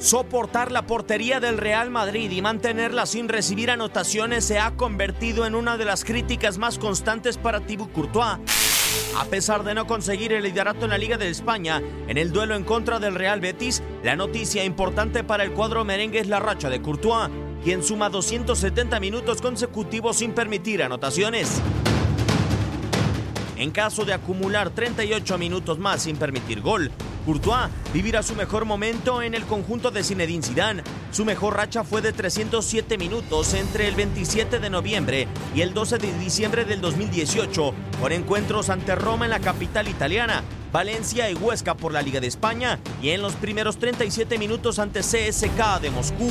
Soportar la portería del Real Madrid y mantenerla sin recibir anotaciones se ha convertido en una de las críticas más constantes para Thibaut Courtois. A pesar de no conseguir el liderato en la Liga de España, en el duelo en contra del Real Betis, la noticia importante para el cuadro merengue es la racha de Courtois, quien suma 270 minutos consecutivos sin permitir anotaciones. En caso de acumular 38 minutos más sin permitir gol, Courtois vivirá su mejor momento en el conjunto de Zinedine Zidane. Su mejor racha fue de 307 minutos entre el 27 de noviembre y el 12 de diciembre del 2018, por encuentros ante Roma en la capital italiana, Valencia y Huesca por la Liga de España y en los primeros 37 minutos ante CSK de Moscú.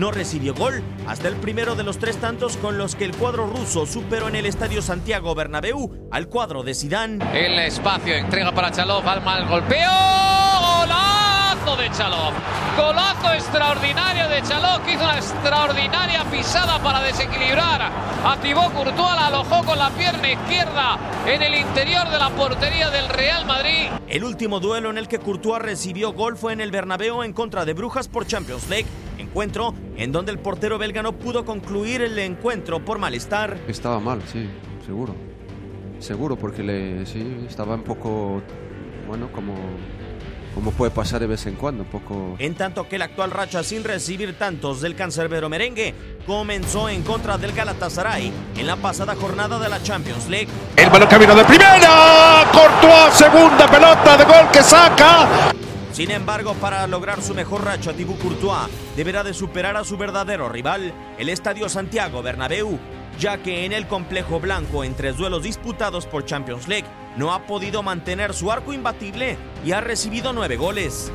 No recibió gol hasta el primero de los tres tantos con los que el cuadro ruso superó en el Estadio Santiago Bernabéu al cuadro de Zidane. El espacio entrega para Chalov al mal golpeo. Golazo de Chalov. Golazo extraordinario de Chalov que hizo una extraordinaria pisada para desequilibrar a Thibaut Courtois. La alojó con la pierna izquierda en el interior de la portería del Real Madrid. El último duelo en el que Courtois recibió gol fue en el Bernabéu en contra de Brujas por Champions League encuentro en donde el portero belga no pudo concluir el encuentro por malestar. Estaba mal, sí, seguro. Seguro, porque le, sí, estaba un poco, bueno, como, como puede pasar de vez en cuando, un poco... En tanto que el actual racha sin recibir tantos del cancerbero merengue comenzó en contra del Galatasaray en la pasada jornada de la Champions League. El balón camino de primera, Courtois, segunda pelota de gol que saca. Sin embargo, para lograr su mejor racha, Thibaut Courtois deberá de superar a su verdadero rival, el Estadio Santiago Bernabéu, ya que en el complejo blanco en tres duelos disputados por Champions League no ha podido mantener su arco imbatible y ha recibido nueve goles.